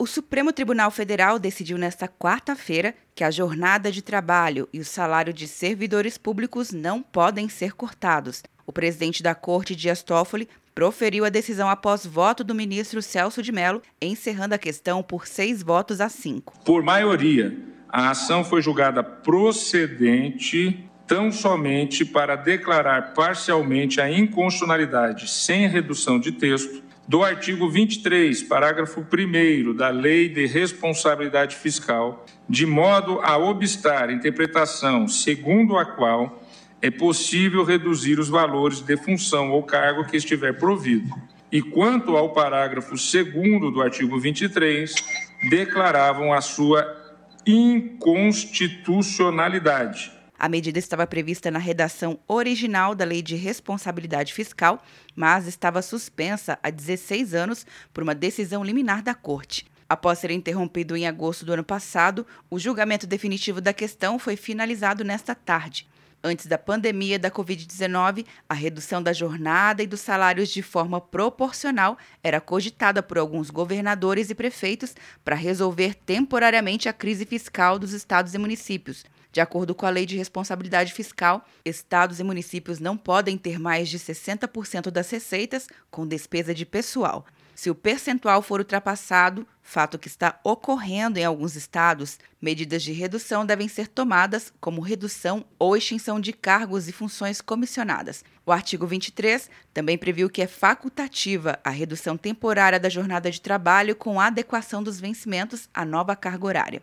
O Supremo Tribunal Federal decidiu nesta quarta-feira que a jornada de trabalho e o salário de servidores públicos não podem ser cortados. O presidente da Corte, Dias Toffoli, proferiu a decisão após voto do ministro Celso de Mello, encerrando a questão por seis votos a cinco. Por maioria, a ação foi julgada procedente tão somente para declarar parcialmente a inconstitucionalidade sem redução de texto do artigo 23, parágrafo 1 da Lei de Responsabilidade Fiscal, de modo a obstar interpretação segundo a qual é possível reduzir os valores de função ou cargo que estiver provido. E quanto ao parágrafo 2 do artigo 23, declaravam a sua inconstitucionalidade a medida estava prevista na redação original da Lei de Responsabilidade Fiscal, mas estava suspensa há 16 anos por uma decisão liminar da Corte. Após ser interrompido em agosto do ano passado, o julgamento definitivo da questão foi finalizado nesta tarde. Antes da pandemia da Covid-19, a redução da jornada e dos salários de forma proporcional era cogitada por alguns governadores e prefeitos para resolver temporariamente a crise fiscal dos estados e municípios. De acordo com a Lei de Responsabilidade Fiscal, estados e municípios não podem ter mais de 60% das receitas com despesa de pessoal. Se o percentual for ultrapassado, fato que está ocorrendo em alguns estados, medidas de redução devem ser tomadas, como redução ou extinção de cargos e funções comissionadas. O artigo 23 também previu que é facultativa a redução temporária da jornada de trabalho com adequação dos vencimentos à nova carga horária.